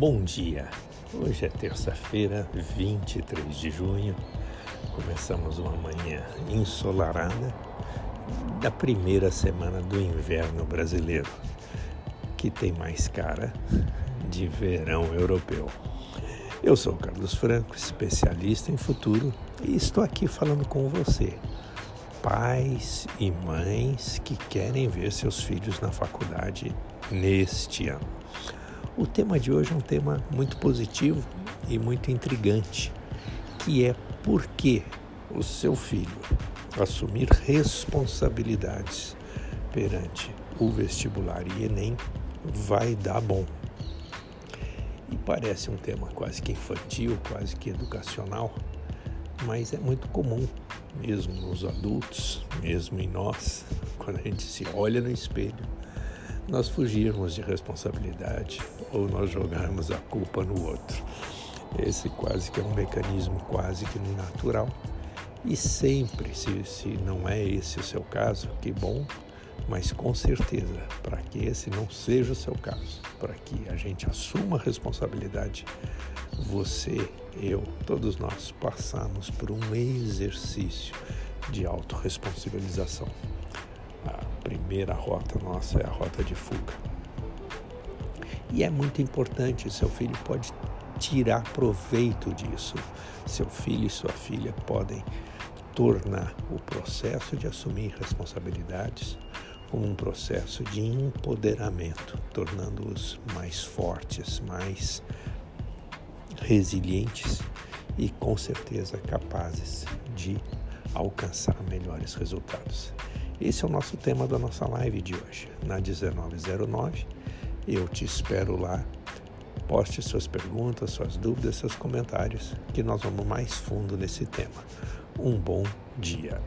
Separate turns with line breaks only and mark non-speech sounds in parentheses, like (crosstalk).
Bom dia. Hoje é terça-feira, 23 de junho. Começamos uma manhã ensolarada da primeira semana do inverno brasileiro, que tem mais cara de verão europeu. Eu sou Carlos Franco, especialista em futuro, e estou aqui falando com você, pais e mães que querem ver seus filhos na faculdade neste ano. O tema de hoje é um tema muito positivo e muito intrigante, que é por que o seu filho assumir responsabilidades perante o vestibular e Enem vai dar bom. E parece um tema quase que infantil, quase que educacional, mas é muito comum, mesmo nos adultos, mesmo em nós, (laughs) quando a gente se olha no espelho nós fugirmos de responsabilidade ou nós jogarmos a culpa no outro. Esse quase que é um mecanismo quase que natural. E sempre, se, se não é esse o seu caso, que bom, mas com certeza, para que esse não seja o seu caso, para que a gente assuma a responsabilidade, você, eu, todos nós passamos por um exercício de autorresponsabilização primeira rota nossa é a rota de fuga. E é muito importante, seu filho pode tirar proveito disso. Seu filho e sua filha podem tornar o processo de assumir responsabilidades como um processo de empoderamento, tornando-os mais fortes, mais resilientes e com certeza capazes de alcançar melhores resultados. Esse é o nosso tema da nossa live de hoje, na 1909. Eu te espero lá. Poste suas perguntas, suas dúvidas, seus comentários, que nós vamos mais fundo nesse tema. Um bom dia.